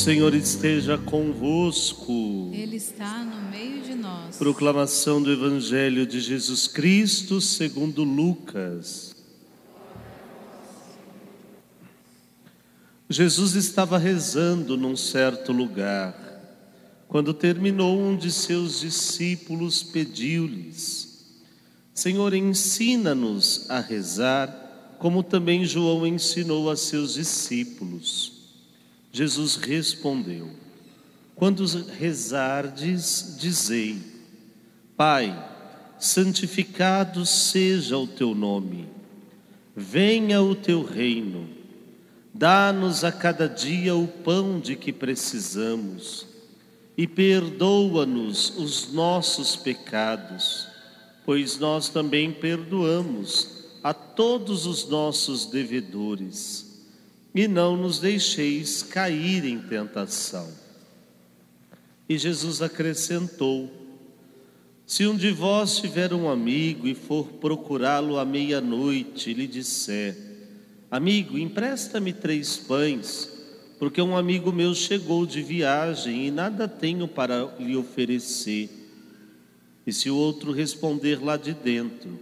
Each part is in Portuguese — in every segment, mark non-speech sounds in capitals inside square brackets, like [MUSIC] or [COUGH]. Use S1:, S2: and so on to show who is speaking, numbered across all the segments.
S1: Senhor esteja convosco.
S2: Ele está no meio de nós.
S1: Proclamação do Evangelho de Jesus Cristo segundo Lucas. Jesus estava rezando num certo lugar. Quando terminou, um de seus discípulos pediu-lhes: Senhor, ensina-nos a rezar, como também João ensinou a seus discípulos. Jesus respondeu: Quando rezardes, dizei: Pai, santificado seja o teu nome, venha o teu reino, dá-nos a cada dia o pão de que precisamos e perdoa-nos os nossos pecados, pois nós também perdoamos a todos os nossos devedores e não nos deixeis cair em tentação. E Jesus acrescentou: Se um de vós tiver um amigo e for procurá-lo à meia-noite e lhe disser: Amigo, empresta-me três pães, porque um amigo meu chegou de viagem e nada tenho para lhe oferecer. E se o outro responder lá de dentro: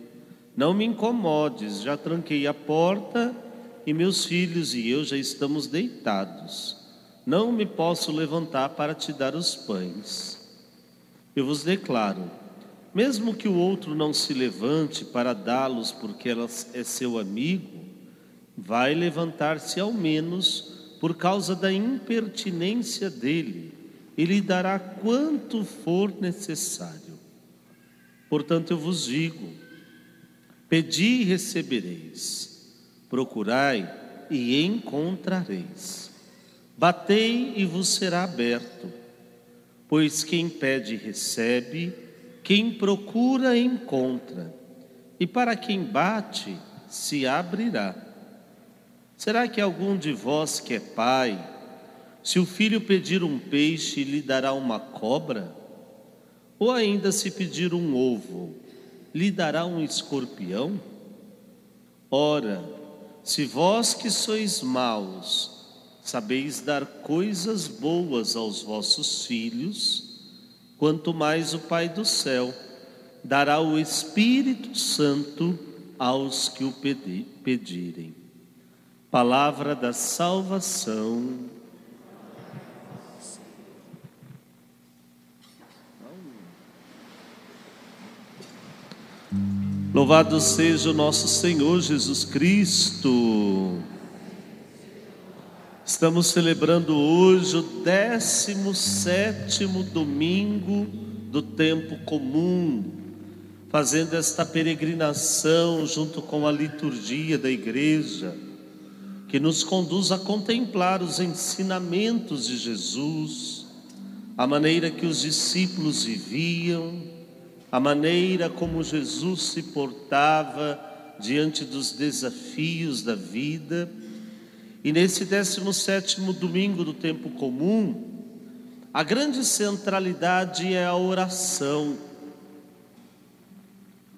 S1: Não me incomodes, já tranquei a porta e meus filhos e eu já estamos deitados. Não me posso levantar para te dar os pães. Eu vos declaro: mesmo que o outro não se levante para dá-los porque ela é seu amigo, vai levantar-se ao menos por causa da impertinência dele e lhe dará quanto for necessário. Portanto, eu vos digo: pedi e recebereis Procurai e encontrareis. Batei e vos será aberto. Pois quem pede, recebe, quem procura, encontra, e para quem bate, se abrirá. Será que algum de vós que é pai, se o filho pedir um peixe, lhe dará uma cobra? Ou ainda se pedir um ovo, lhe dará um escorpião? Ora, se vós que sois maus, sabeis dar coisas boas aos vossos filhos, quanto mais o Pai do céu dará o Espírito Santo aos que o pedirem. Palavra da salvação. Louvado seja o nosso Senhor Jesus Cristo. Estamos celebrando hoje o 17 domingo do tempo comum, fazendo esta peregrinação junto com a liturgia da igreja, que nos conduz a contemplar os ensinamentos de Jesus, a maneira que os discípulos viviam, a maneira como Jesus se portava diante dos desafios da vida. E nesse 17 domingo do tempo comum, a grande centralidade é a oração.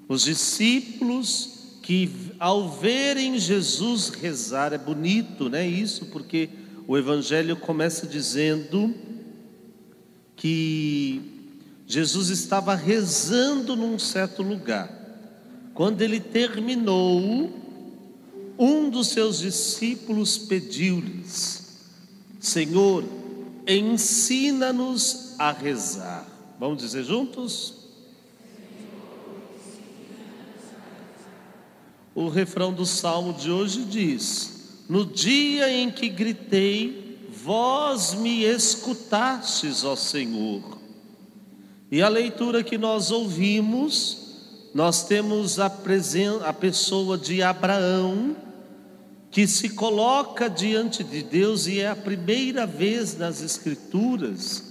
S1: Os discípulos que ao verem Jesus rezar, é bonito, né? Isso porque o evangelho começa dizendo que Jesus estava rezando num certo lugar. Quando ele terminou, um dos seus discípulos pediu-lhes: Senhor, ensina-nos a rezar. Vamos dizer juntos? O refrão do salmo de hoje diz: No dia em que gritei, vós me escutastes, ó Senhor. E a leitura que nós ouvimos, nós temos a, a pessoa de Abraão, que se coloca diante de Deus, e é a primeira vez nas Escrituras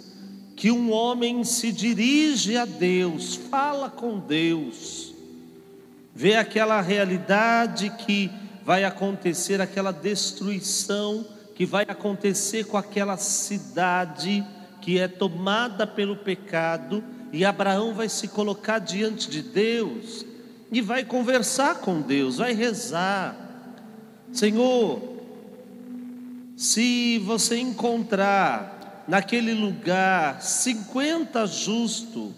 S1: que um homem se dirige a Deus, fala com Deus, vê aquela realidade que vai acontecer, aquela destruição que vai acontecer com aquela cidade que é tomada pelo pecado, e Abraão vai se colocar diante de Deus e vai conversar com Deus, vai rezar. Senhor, se você encontrar naquele lugar 50 justos,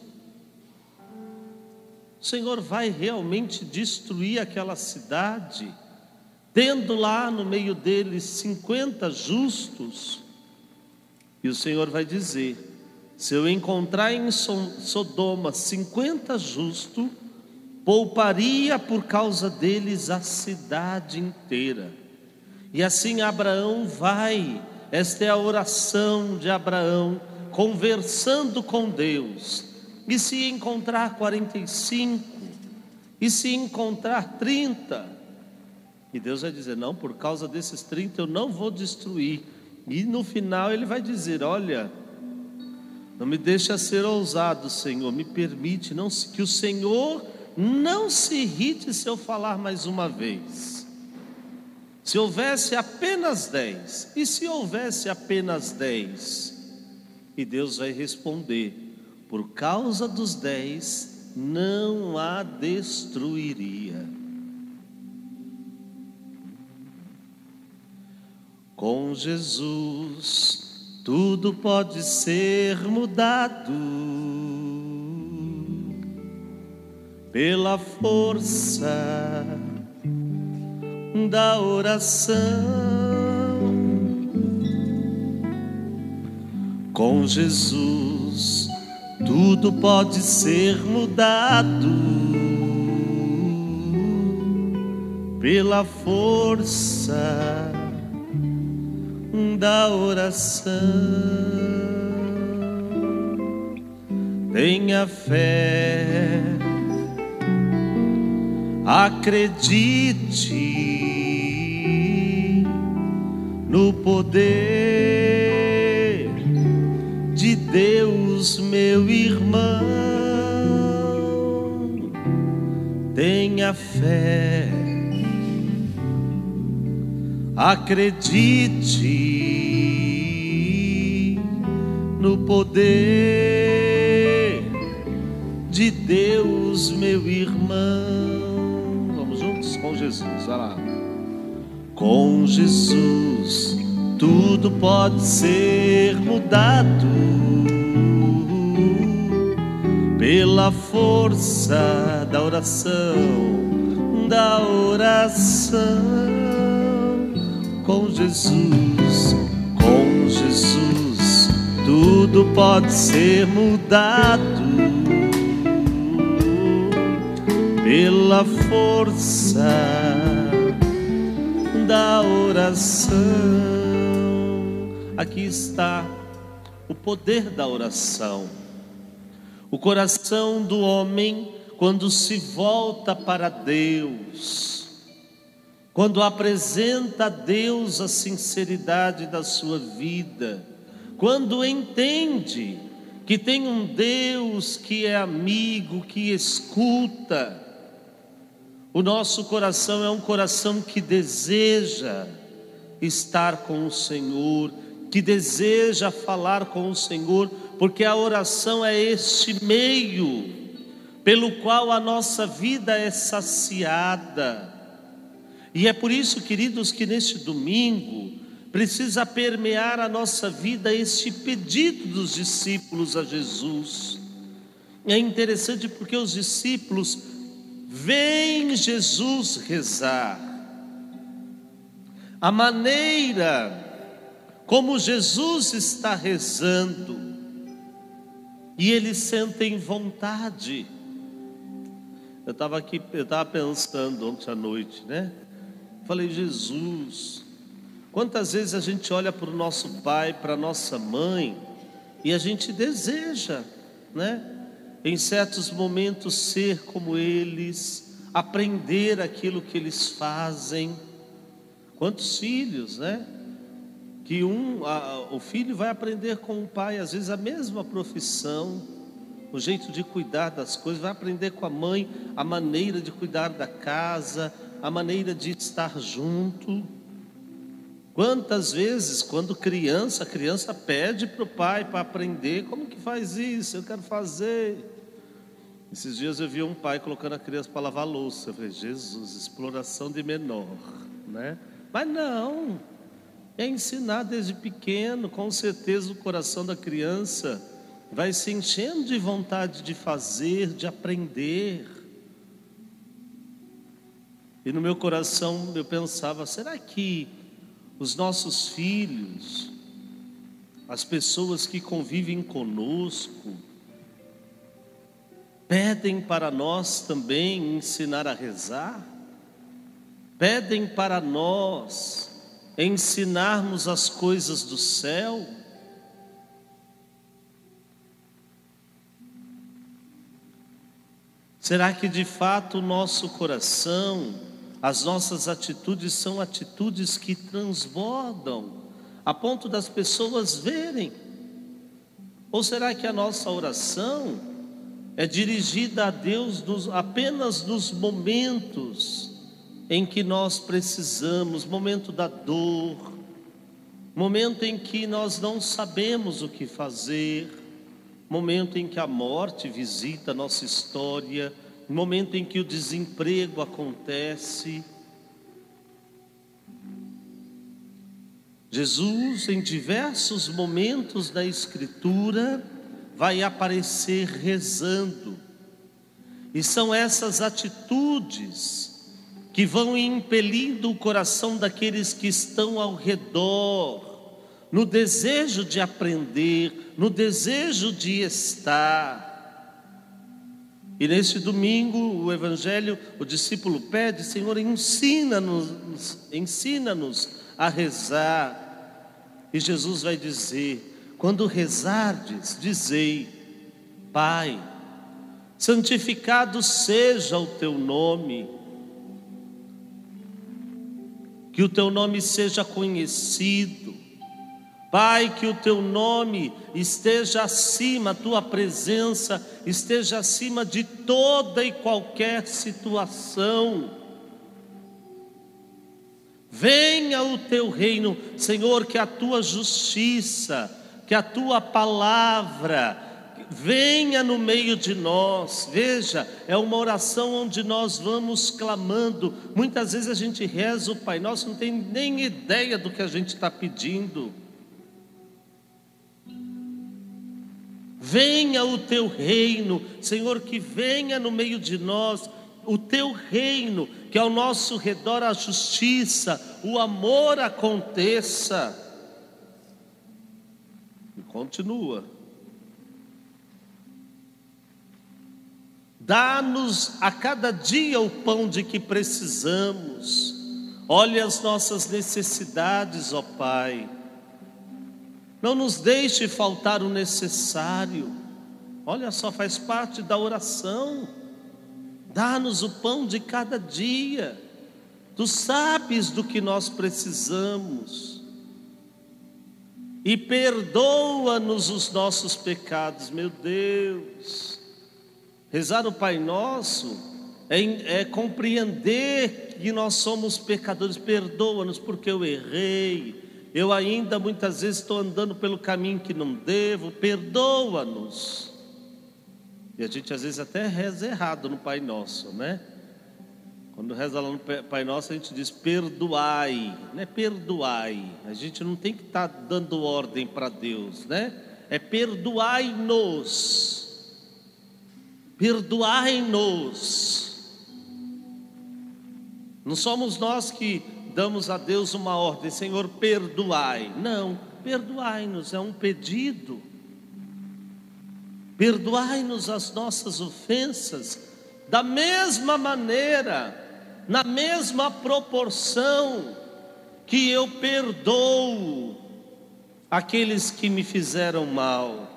S1: o Senhor vai realmente destruir aquela cidade, tendo lá no meio deles 50 justos? E o Senhor vai dizer: se eu encontrar em Sodoma 50 justos, pouparia por causa deles a cidade inteira. E assim Abraão vai esta é a oração de Abraão, conversando com Deus. E se encontrar 45, e se encontrar 30, e Deus vai dizer: Não, por causa desses 30 eu não vou destruir. E no final ele vai dizer: Olha, não me deixa ser ousado, Senhor, me permite não, que o Senhor não se irrite se eu falar mais uma vez. Se houvesse apenas dez, e se houvesse apenas dez? E Deus vai responder: por causa dos dez, não a destruiria. Com Jesus, tudo pode ser mudado pela força da oração. Com Jesus, tudo pode ser mudado pela força da oração. Tenha fé, acredite no poder de Deus, meu irmão. Tenha fé, acredite no poder de Deus, meu irmão. Vamos juntos com Jesus, lá. Com Jesus tudo pode ser mudado pela força da oração, da oração. Com Jesus, com Jesus, tudo pode ser mudado pela força da oração. Aqui está o poder da oração. O coração do homem, quando se volta para Deus, quando apresenta a Deus a sinceridade da sua vida, quando entende que tem um Deus que é amigo, que escuta, o nosso coração é um coração que deseja estar com o Senhor, que deseja falar com o Senhor, porque a oração é este meio pelo qual a nossa vida é saciada. E é por isso, queridos, que neste domingo precisa permear a nossa vida este pedido dos discípulos a Jesus. É interessante porque os discípulos Vem Jesus rezar. A maneira como Jesus está rezando, e eles sentem vontade. Eu estava aqui, eu estava pensando ontem à noite, né? Falei, Jesus, quantas vezes a gente olha para o nosso pai, para a nossa mãe, e a gente deseja, né? em certos momentos ser como eles, aprender aquilo que eles fazem. Quantos filhos, né? Que um, a, o filho vai aprender com o pai, às vezes a mesma profissão, o jeito de cuidar das coisas, vai aprender com a mãe a maneira de cuidar da casa, a maneira de estar junto. Quantas vezes, quando criança, a criança pede para o pai para aprender, como que faz isso? Eu quero fazer. Esses dias eu vi um pai colocando a criança para lavar louça. Eu falei, Jesus, exploração de menor, né? Mas não, É ensinar desde pequeno, com certeza o coração da criança vai se enchendo de vontade de fazer, de aprender. E no meu coração eu pensava: será que os nossos filhos, as pessoas que convivem conosco, pedem para nós também ensinar a rezar? Pedem para nós ensinarmos as coisas do céu. Será que de fato o nosso coração, as nossas atitudes são atitudes que transbordam a ponto das pessoas verem? Ou será que a nossa oração é dirigida a Deus nos, apenas nos momentos em que nós precisamos, momento da dor, momento em que nós não sabemos o que fazer, momento em que a morte visita a nossa história, momento em que o desemprego acontece. Jesus, em diversos momentos da Escritura, vai aparecer rezando, e são essas atitudes que vão impelindo o coração daqueles que estão ao redor, no desejo de aprender, no desejo de estar. E neste domingo, o Evangelho, o discípulo pede: Senhor, ensina-nos, ensina-nos a rezar. E Jesus vai dizer: quando rezardes, dizei, Pai, santificado seja o teu nome que o teu nome seja conhecido. Pai, que o teu nome esteja acima, a tua presença esteja acima de toda e qualquer situação. Venha o teu reino, Senhor, que a tua justiça, que a tua palavra, venha no meio de nós. Veja, é uma oração onde nós vamos clamando. Muitas vezes a gente reza o Pai Nosso, não tem nem ideia do que a gente está pedindo. Venha o teu reino, Senhor, que venha no meio de nós o teu reino, que ao nosso redor a justiça, o amor aconteça. E continua. Dá-nos a cada dia o pão de que precisamos. Olha as nossas necessidades, ó Pai. Não nos deixe faltar o necessário. Olha só, faz parte da oração. Dá-nos o pão de cada dia. Tu sabes do que nós precisamos. E perdoa-nos os nossos pecados, meu Deus. Rezar o Pai Nosso é, é compreender que nós somos pecadores. Perdoa-nos porque eu errei. Eu ainda muitas vezes estou andando pelo caminho que não devo. Perdoa-nos. E a gente às vezes até reza errado no Pai Nosso, né? Quando reza lá no Pai Nosso, a gente diz perdoai, não é perdoai. A gente não tem que estar tá dando ordem para Deus, né? É perdoai-nos perdoai-nos. Não somos nós que damos a Deus uma ordem, Senhor, perdoai. Não, perdoai-nos, é um pedido. Perdoai-nos as nossas ofensas, da mesma maneira, na mesma proporção que eu perdoo aqueles que me fizeram mal.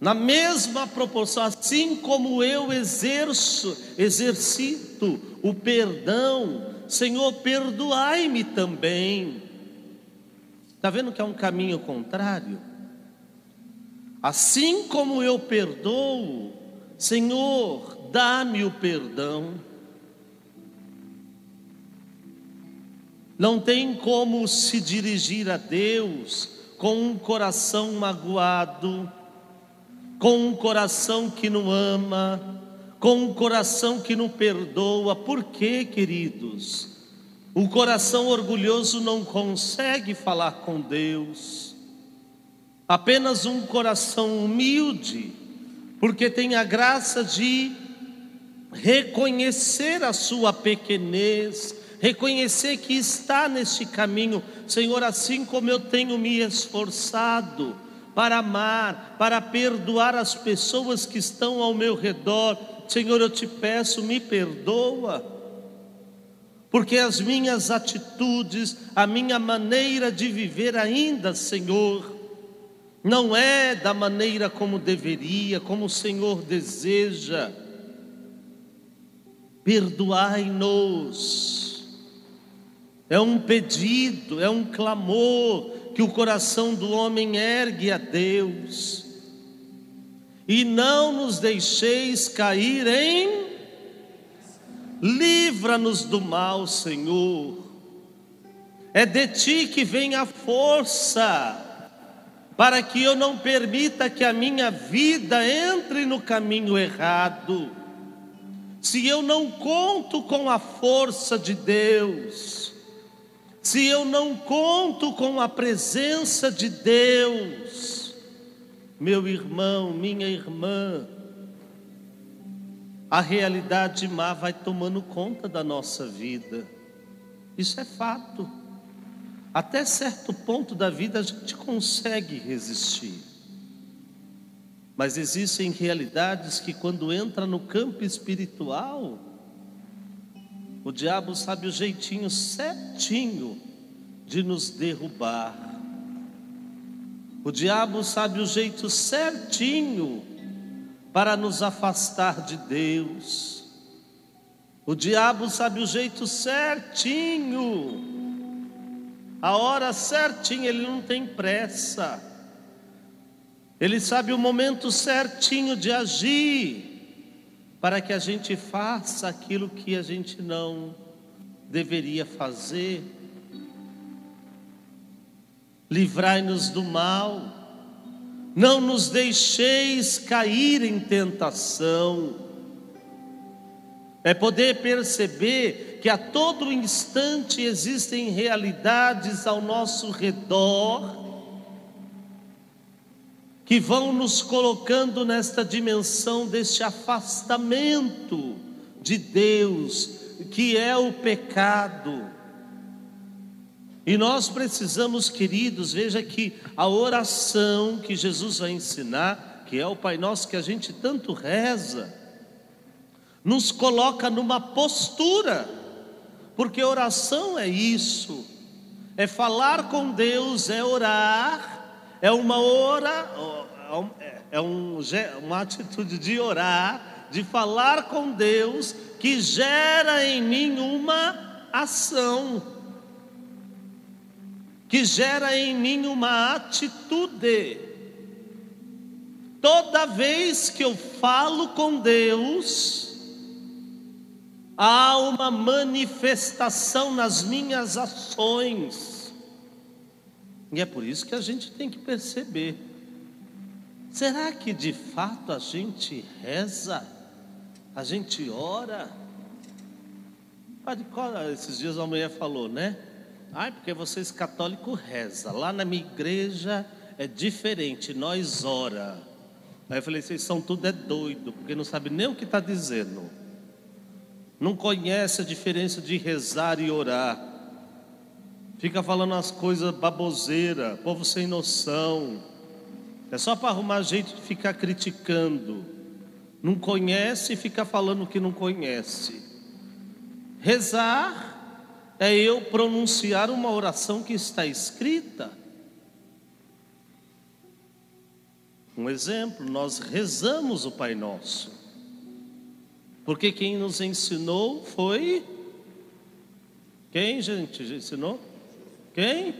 S1: Na mesma proporção, assim como eu exerço, exercito o perdão, Senhor, perdoai-me também. Está vendo que é um caminho contrário? Assim como eu perdoo, Senhor, dá-me o perdão. Não tem como se dirigir a Deus com um coração magoado, com um coração que não ama, com um coração que não perdoa. Por quê, queridos? O coração orgulhoso não consegue falar com Deus. Apenas um coração humilde, porque tem a graça de reconhecer a sua pequenez, reconhecer que está neste caminho, Senhor, assim como eu tenho me esforçado para amar, para perdoar as pessoas que estão ao meu redor, Senhor, eu te peço, me perdoa, porque as minhas atitudes, a minha maneira de viver ainda, Senhor, não é da maneira como deveria, como o Senhor deseja. Perdoai-nos. É um pedido, é um clamor que o coração do homem ergue a Deus. E não nos deixeis cair em livra-nos do mal, Senhor. É de ti que vem a força para que eu não permita que a minha vida entre no caminho errado. Se eu não conto com a força de Deus, se eu não conto com a presença de Deus, meu irmão, minha irmã, a realidade má vai tomando conta da nossa vida. Isso é fato. Até certo ponto da vida a gente consegue resistir. Mas existem realidades que quando entra no campo espiritual, o diabo sabe o jeitinho certinho de nos derrubar. O diabo sabe o jeito certinho para nos afastar de Deus. O diabo sabe o jeito certinho, a hora certinha, ele não tem pressa. Ele sabe o momento certinho de agir para que a gente faça aquilo que a gente não deveria fazer. Livrai-nos do mal, não nos deixeis cair em tentação. É poder perceber que a todo instante existem realidades ao nosso redor que vão nos colocando nesta dimensão deste afastamento de Deus, que é o pecado. E nós precisamos, queridos, veja que a oração que Jesus vai ensinar, que é o Pai Nosso que a gente tanto reza, nos coloca numa postura, porque oração é isso, é falar com Deus, é orar, é uma ora, é um, uma atitude de orar, de falar com Deus, que gera em mim uma ação, que gera em mim uma atitude. Toda vez que eu falo com Deus, há uma manifestação nas minhas ações. E é por isso que a gente tem que perceber: será que de fato a gente reza? A gente ora? Esses dias a mulher falou, né? Ai, porque vocês católicos reza. Lá na minha igreja é diferente, nós ora. Aí eu falei, vocês são tudo é doido, porque não sabe nem o que está dizendo. Não conhece a diferença de rezar e orar. Fica falando as coisas baboseira, povo sem noção. É só para arrumar jeito de ficar criticando. Não conhece e fica falando o que não conhece. Rezar é eu pronunciar uma oração que está escrita. Um exemplo, nós rezamos o Pai Nosso. Porque quem nos ensinou foi quem, gente, ensinou? Quem?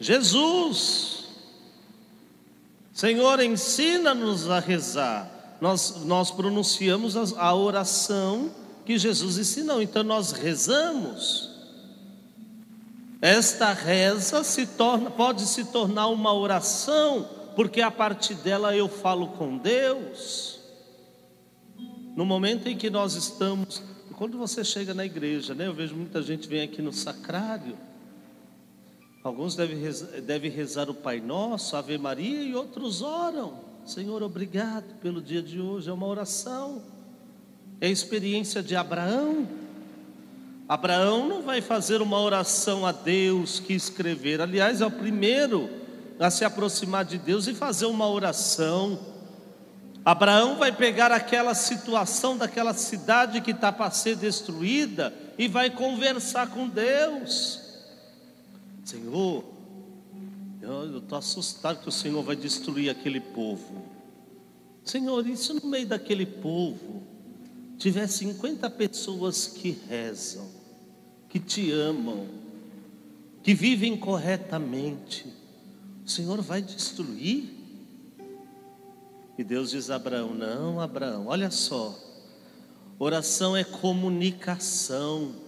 S1: Jesus. Senhor, ensina-nos a rezar. Nós, nós pronunciamos a, a oração que Jesus ensinou, então nós rezamos. Esta reza se torna, pode se tornar uma oração, porque a partir dela eu falo com Deus. No momento em que nós estamos quando você chega na igreja, né? Eu vejo muita gente vem aqui no sacrário. Alguns devem rezar, devem rezar o Pai Nosso, Ave Maria, e outros oram. Senhor, obrigado pelo dia de hoje. É uma oração. É a experiência de Abraão. Abraão não vai fazer uma oração a Deus que escrever. Aliás, é o primeiro a se aproximar de Deus e fazer uma oração. Abraão vai pegar aquela situação daquela cidade que está para ser destruída e vai conversar com Deus. Senhor, eu estou assustado que o Senhor vai destruir aquele povo. Senhor, e se no meio daquele povo tiver 50 pessoas que rezam, que te amam, que vivem corretamente, o Senhor vai destruir? E Deus diz a Abraão: Não, Abraão, olha só, oração é comunicação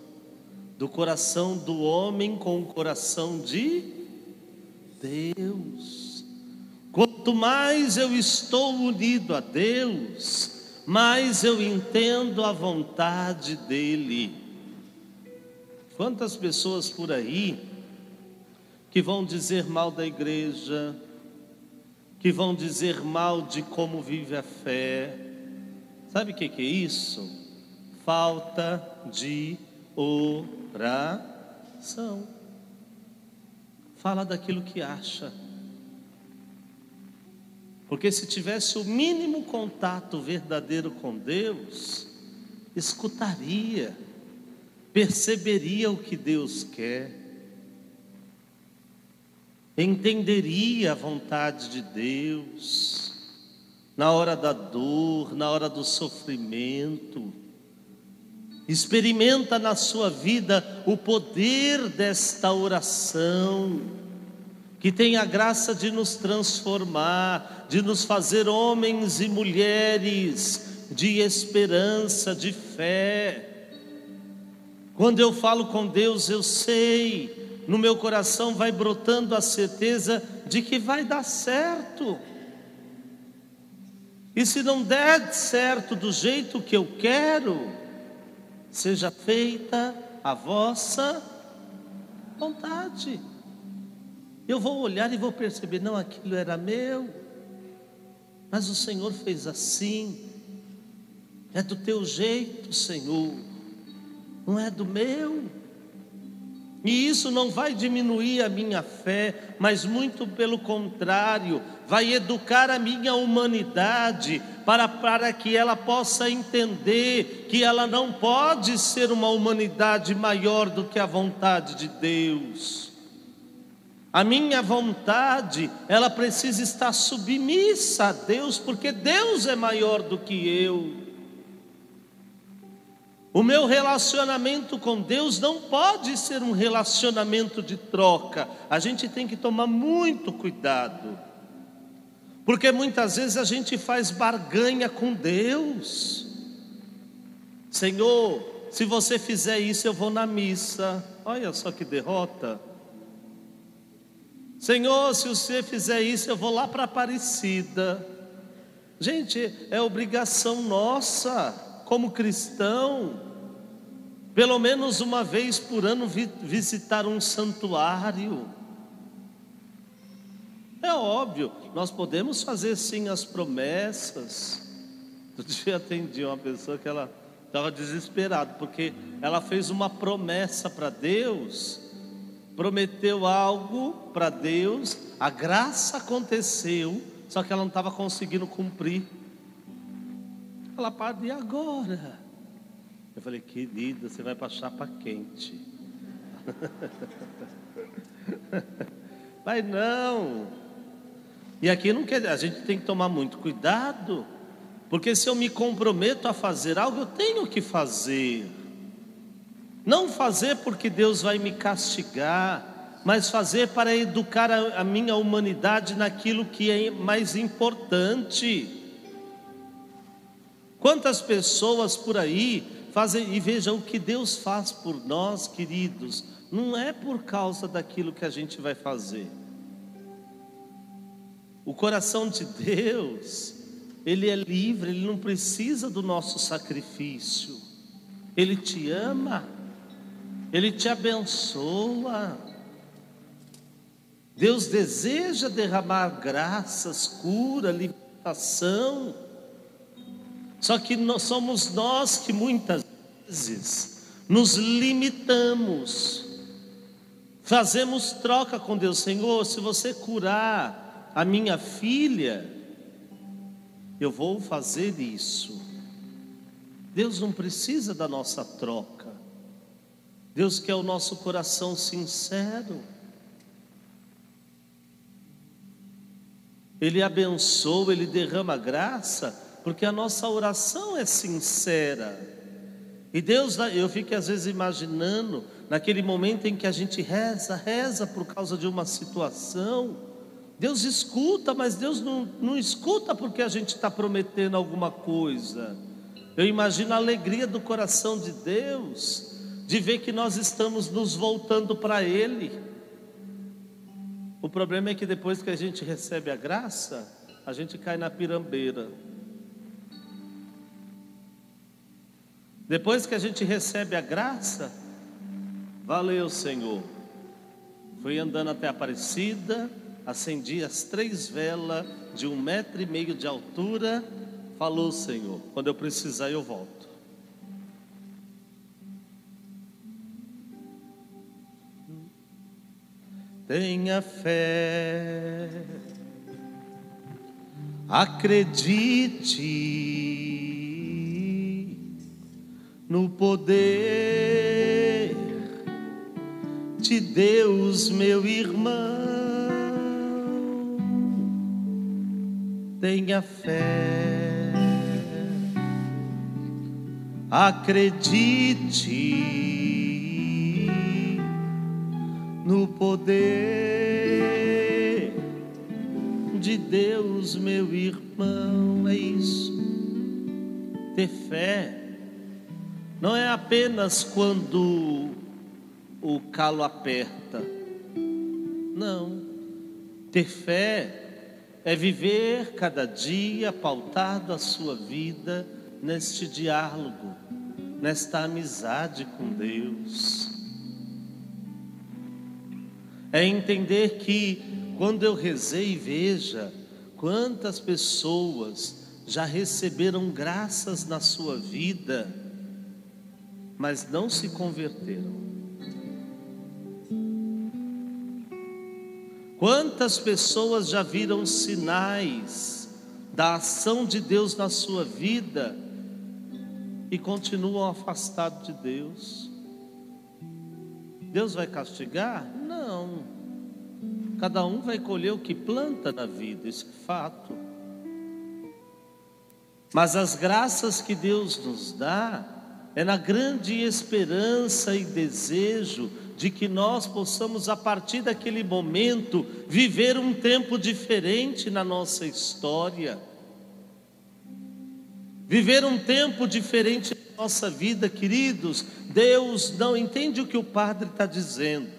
S1: do coração do homem com o coração de Deus. Quanto mais eu estou unido a Deus, mais eu entendo a vontade dEle. Quantas pessoas por aí que vão dizer mal da igreja, que vão dizer mal de como vive a fé. Sabe o que, que é isso? Falta de oração. Fala daquilo que acha. Porque se tivesse o mínimo contato verdadeiro com Deus, escutaria, perceberia o que Deus quer entenderia a vontade de Deus, na hora da dor, na hora do sofrimento. Experimenta na sua vida o poder desta oração, que tem a graça de nos transformar, de nos fazer homens e mulheres de esperança, de fé. Quando eu falo com Deus, eu sei no meu coração vai brotando a certeza de que vai dar certo. E se não der certo do jeito que eu quero, seja feita a vossa vontade. Eu vou olhar e vou perceber, não, aquilo era meu, mas o Senhor fez assim, é do teu jeito, Senhor, não é do meu. E isso não vai diminuir a minha fé, mas muito pelo contrário, vai educar a minha humanidade para, para que ela possa entender que ela não pode ser uma humanidade maior do que a vontade de Deus. A minha vontade, ela precisa estar submissa a Deus, porque Deus é maior do que eu. O meu relacionamento com Deus não pode ser um relacionamento de troca. A gente tem que tomar muito cuidado. Porque muitas vezes a gente faz barganha com Deus. Senhor, se você fizer isso, eu vou na missa. Olha só que derrota. Senhor, se você fizer isso, eu vou lá para Aparecida. Gente, é obrigação nossa como cristão, pelo menos uma vez por ano visitar um santuário. É óbvio, nós podemos fazer sim as promessas. Outro dia atendi uma pessoa que ela estava desesperada, porque ela fez uma promessa para Deus, prometeu algo para Deus, a graça aconteceu, só que ela não estava conseguindo cumprir. Ela, padre, e agora? Eu falei, querida, você vai para chapa quente. [LAUGHS] Vai não. E aqui não quer, a gente tem que tomar muito cuidado, porque se eu me comprometo a fazer algo, eu tenho que fazer. Não fazer porque Deus vai me castigar, mas fazer para educar a, a minha humanidade naquilo que é mais importante. Quantas pessoas por aí fazem, e veja o que Deus faz por nós, queridos, não é por causa daquilo que a gente vai fazer. O coração de Deus, ele é livre, ele não precisa do nosso sacrifício. Ele te ama, Ele te abençoa. Deus deseja derramar graças, cura, libertação. Só que nós somos nós que muitas vezes nos limitamos. Fazemos troca com Deus, Senhor, se você curar a minha filha, eu vou fazer isso. Deus não precisa da nossa troca. Deus quer o nosso coração sincero. Ele abençoa, ele derrama graça porque a nossa oração é sincera. E Deus, eu fico às vezes imaginando, naquele momento em que a gente reza, reza por causa de uma situação, Deus escuta, mas Deus não, não escuta porque a gente está prometendo alguma coisa. Eu imagino a alegria do coração de Deus, de ver que nós estamos nos voltando para Ele. O problema é que depois que a gente recebe a graça, a gente cai na pirambeira. Depois que a gente recebe a graça, valeu, Senhor. Fui andando até Aparecida, acendi as três velas de um metro e meio de altura. Falou, Senhor, quando eu precisar eu volto. Tenha fé, acredite no poder de Deus, meu irmão. Tenha fé, acredite no poder de Deus, meu irmão. É isso, ter fé não é apenas quando o calo aperta. Não. Ter fé é viver cada dia pautado a sua vida neste diálogo, nesta amizade com Deus. É entender que quando eu rezei, veja quantas pessoas já receberam graças na sua vida mas não se converteram. Quantas pessoas já viram sinais da ação de Deus na sua vida e continuam afastados de Deus? Deus vai castigar? Não. Cada um vai colher o que planta na vida, isso é fato. Mas as graças que Deus nos dá, é na grande esperança e desejo de que nós possamos, a partir daquele momento, viver um tempo diferente na nossa história, viver um tempo diferente na nossa vida, queridos. Deus não entende o que o Padre está dizendo,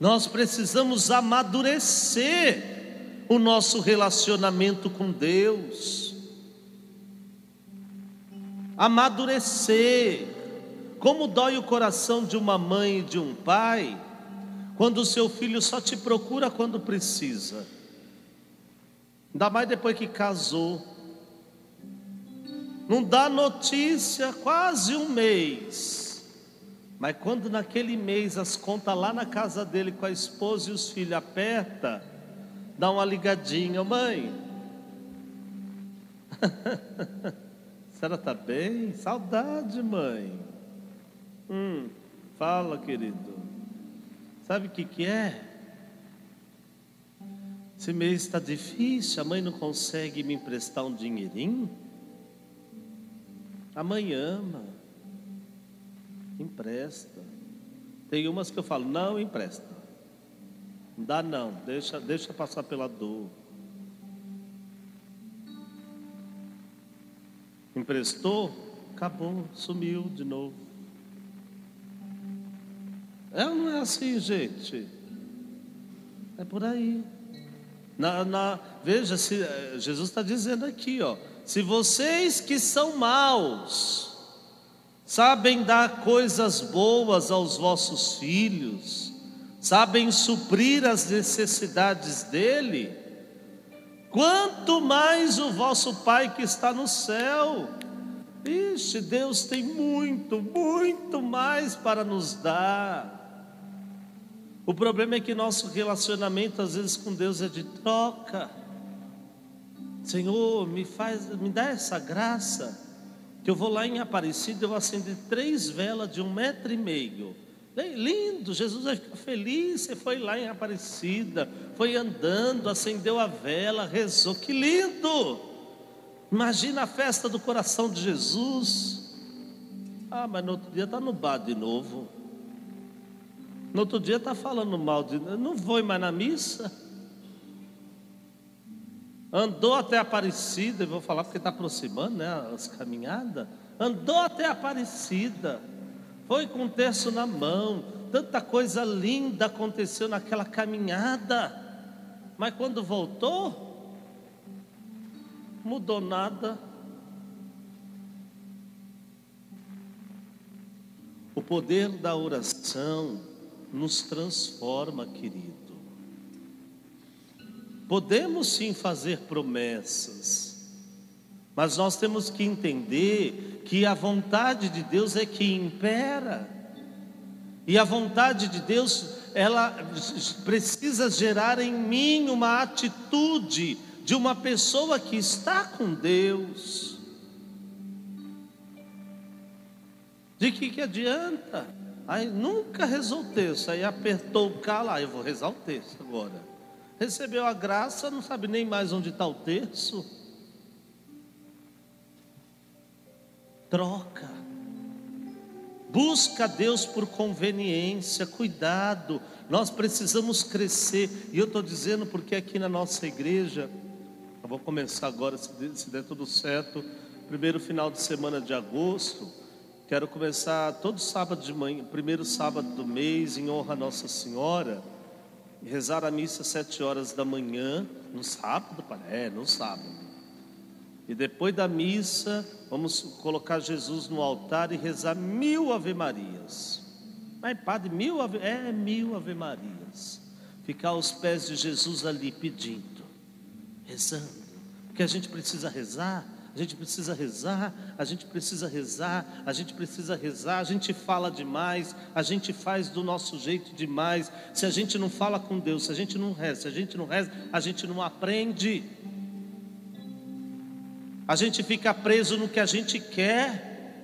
S1: nós precisamos amadurecer o nosso relacionamento com Deus amadurecer. Como dói o coração de uma mãe e de um pai quando o seu filho só te procura quando precisa. Ainda mais depois que casou. Não dá notícia quase um mês. Mas quando naquele mês as contas lá na casa dele com a esposa e os filhos aperta, dá uma ligadinha, mãe. [LAUGHS] A senhora está bem? Saudade, mãe. Hum, fala, querido. Sabe o que, que é? Esse mês está difícil, a mãe não consegue me emprestar um dinheirinho? A mãe ama, empresta. Tem umas que eu falo, não empresta. Não dá não, deixa, deixa passar pela dor. emprestou, acabou, sumiu de novo. É ou não é assim, gente? É por aí. Na, na, veja, se, eh, Jesus está dizendo aqui, ó, se vocês que são maus sabem dar coisas boas aos vossos filhos, sabem suprir as necessidades dele, quanto mais o vosso Pai que está no céu. Ixi, Deus tem muito, muito mais para nos dar. O problema é que nosso relacionamento às vezes com Deus é de troca. Senhor, me faz, me dá essa graça, que eu vou lá em Aparecida, eu vou acender três velas de um metro e meio. Lindo, Jesus vai ficar feliz. Você foi lá em Aparecida, foi andando, acendeu a vela, rezou. Que lindo! Imagina a festa do coração de Jesus. Ah, mas no outro dia está no bar de novo. No outro dia está falando mal de. Não vou mais na missa. Andou até Aparecida, eu vou falar porque está aproximando, né? As caminhadas. Andou até Aparecida. Foi com o terço na mão. Tanta coisa linda aconteceu naquela caminhada. Mas quando voltou, mudou nada. O poder da oração nos transforma, querido. Podemos sim fazer promessas, mas nós temos que entender que a vontade de Deus é que impera. E a vontade de Deus, ela precisa gerar em mim uma atitude de uma pessoa que está com Deus. De que que adianta? Aí nunca rezou o texto, aí apertou o K lá, eu vou rezar o texto agora. Recebeu a graça, não sabe nem mais onde está o terço. Troca. Busca Deus por conveniência, cuidado. Nós precisamos crescer. E eu estou dizendo porque aqui na nossa igreja, eu vou começar agora, se der tudo certo, primeiro final de semana de agosto. Quero começar todo sábado de manhã, primeiro sábado do mês, em honra a Nossa Senhora, rezar a missa às sete horas da manhã, no sábado, é, no sábado. E depois da missa, vamos colocar Jesus no altar e rezar mil Ave Marias. Mas, padre, mil ave, é mil Ave Marias. Ficar aos pés de Jesus ali pedindo, rezando. Porque a gente precisa rezar a gente precisa rezar, a gente precisa rezar, a gente precisa rezar, a gente fala demais, a gente faz do nosso jeito demais. Se a gente não fala com Deus, se a gente não reza, se a gente não reza, a gente não aprende. A gente fica preso no que a gente quer.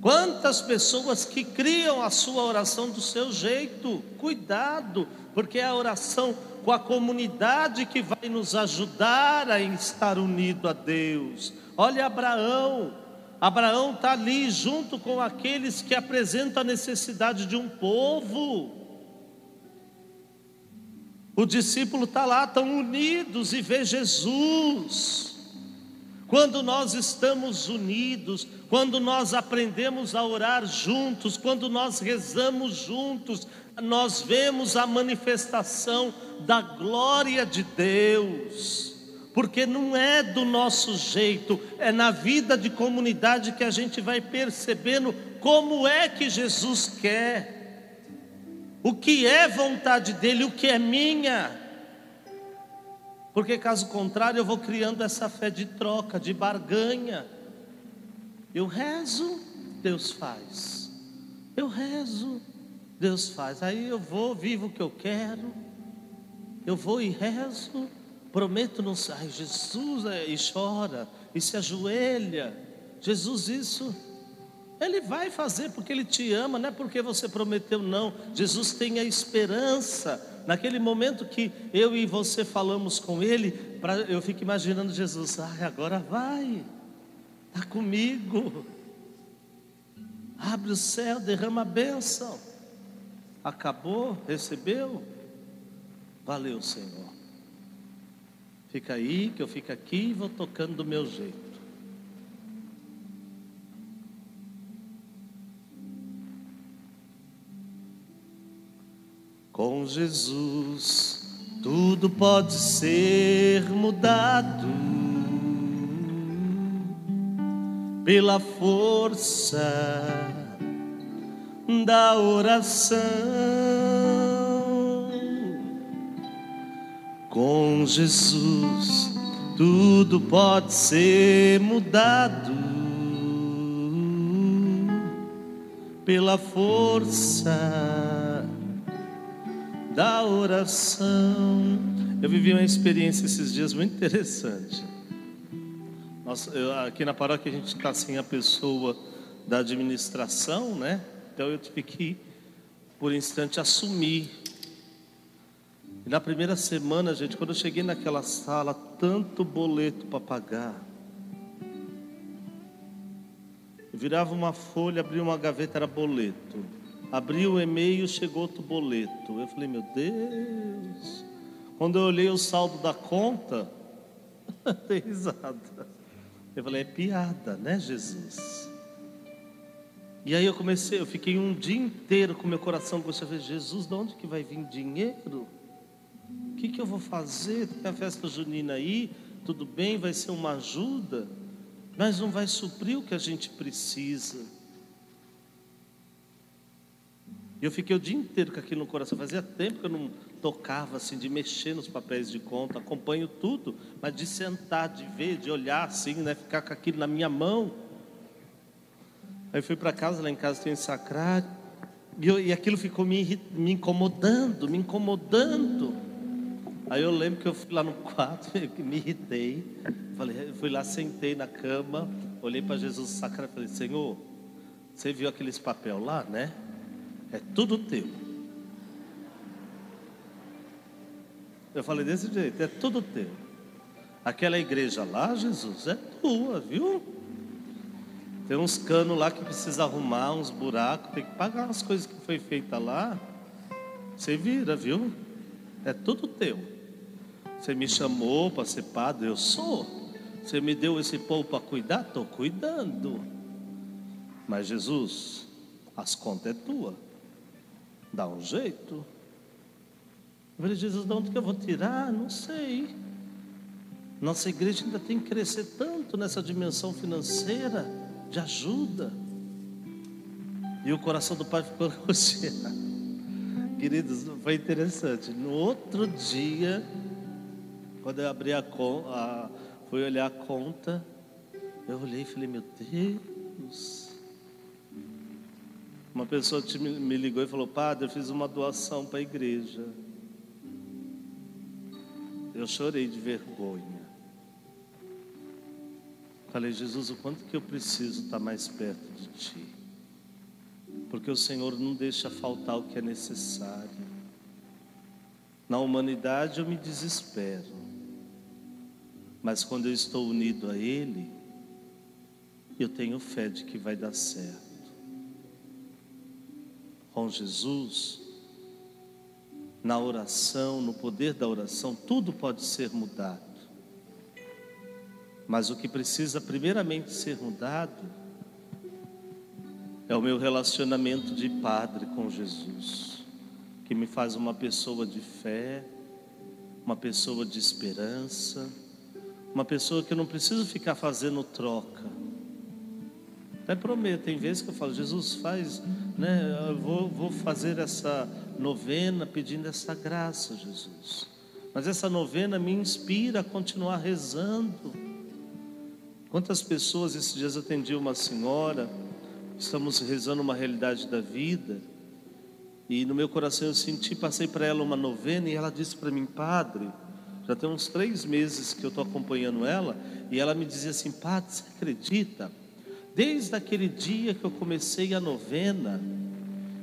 S1: Quantas pessoas que criam a sua oração do seu jeito, cuidado, porque é a oração com a comunidade que vai nos ajudar a estar unido a Deus. Olha Abraão, Abraão está ali junto com aqueles que apresentam a necessidade de um povo. O discípulo está lá, estão unidos e vê Jesus. Quando nós estamos unidos, quando nós aprendemos a orar juntos, quando nós rezamos juntos, nós vemos a manifestação da glória de Deus, porque não é do nosso jeito, é na vida de comunidade que a gente vai percebendo como é que Jesus quer, o que é vontade dEle, o que é minha, porque caso contrário eu vou criando essa fé de troca, de barganha. Eu rezo, Deus faz. Eu rezo, Deus faz. Aí eu vou, vivo o que eu quero. Eu vou e rezo. Prometo não sair. Jesus é, e chora e se ajoelha. Jesus, isso ele vai fazer porque Ele te ama, não é porque você prometeu, não. Jesus tem a esperança. Naquele momento que eu e você falamos com Ele, pra, eu fico imaginando Jesus, ai, agora vai, está comigo. Abre o céu, derrama a bênção. Acabou? Recebeu? Valeu, Senhor. Fica aí, que eu fico aqui e vou tocando do meu jeito. Com Jesus, tudo pode ser mudado. pela força da oração. Com Jesus tudo pode ser mudado pela força da oração. Eu vivi uma experiência esses dias muito interessante. Nós, eu, aqui na paróquia a gente está sem a pessoa da administração, né? Então eu tive que, por instante, assumir. E na primeira semana, gente, quando eu cheguei naquela sala, tanto boleto para pagar. Eu virava uma folha, abria uma gaveta, era boleto. Abri o e-mail, chegou outro boleto. Eu falei, meu Deus. Quando eu olhei o saldo da conta, [LAUGHS] dei risada. Eu falei, é piada, né, Jesus? E aí eu comecei, eu fiquei um dia inteiro com meu coração comecei a ver, Jesus, de onde que vai vir dinheiro? O que, que eu vou fazer? Tem a festa junina aí, tudo bem, vai ser uma ajuda, mas não vai suprir o que a gente precisa. E eu fiquei o dia inteiro com aquilo no coração. Fazia tempo que eu não tocava assim, de mexer nos papéis de conta, acompanho tudo, mas de sentar, de ver, de olhar assim, né, ficar com aquilo na minha mão. Aí fui para casa, lá em casa tem sacrário, e, eu, e aquilo ficou me, me incomodando, me incomodando. Aí eu lembro que eu fui lá no quarto, [LAUGHS] me irritei, falei, fui lá, sentei na cama, olhei para Jesus sacrário e falei, Senhor, você viu aqueles papel lá, né? É tudo teu. Eu falei desse jeito, é tudo teu. Aquela igreja lá, Jesus, é tua, viu? Tem uns canos lá que precisa arrumar, uns buracos, tem que pagar as coisas que foi feita lá. Você vira, viu? É tudo teu. Você me chamou para ser padre, eu sou. Você me deu esse povo para cuidar, estou cuidando. Mas Jesus, as contas é tua. Dá um jeito. Eu falei, Jesus, de onde que eu vou tirar? Não sei. Nossa igreja ainda tem que crescer tanto nessa dimensão financeira, de ajuda. E o coração do pai ficou angustiado. Queridos, foi interessante. No outro dia, quando eu abri a conta, fui olhar a conta, eu olhei e falei, meu Deus, uma pessoa me ligou e falou: Padre, eu fiz uma doação para a igreja. Eu chorei de vergonha. Falei, Jesus, o quanto que eu preciso estar mais perto de Ti. Porque o Senhor não deixa faltar o que é necessário. Na humanidade eu me desespero. Mas quando eu estou unido a Ele, eu tenho fé de que vai dar certo com Jesus, na oração, no poder da oração, tudo pode ser mudado. Mas o que precisa primeiramente ser mudado é o meu relacionamento de padre com Jesus, que me faz uma pessoa de fé, uma pessoa de esperança, uma pessoa que eu não preciso ficar fazendo troca até prometo, tem vezes que eu falo, Jesus faz, né? Eu vou, vou fazer essa novena pedindo essa graça, Jesus. Mas essa novena me inspira a continuar rezando. Quantas pessoas, esses dias atendi uma senhora, estamos rezando uma realidade da vida, e no meu coração eu senti, passei para ela uma novena, e ela disse para mim, Padre, já tem uns três meses que eu estou acompanhando ela, e ela me dizia assim, Padre, você acredita? Desde aquele dia que eu comecei a novena,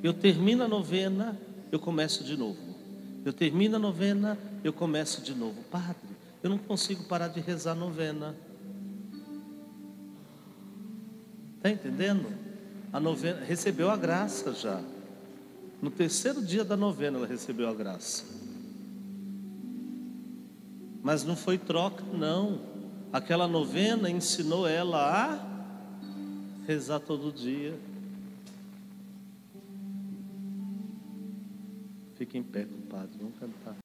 S1: eu termino a novena, eu começo de novo. Eu termino a novena, eu começo de novo. Padre, eu não consigo parar de rezar a novena. Está entendendo? A novena recebeu a graça já. No terceiro dia da novena ela recebeu a graça. Mas não foi troca, não. Aquela novena ensinou ela a rezar todo dia. Fique em pé, compadre, vamos cantar.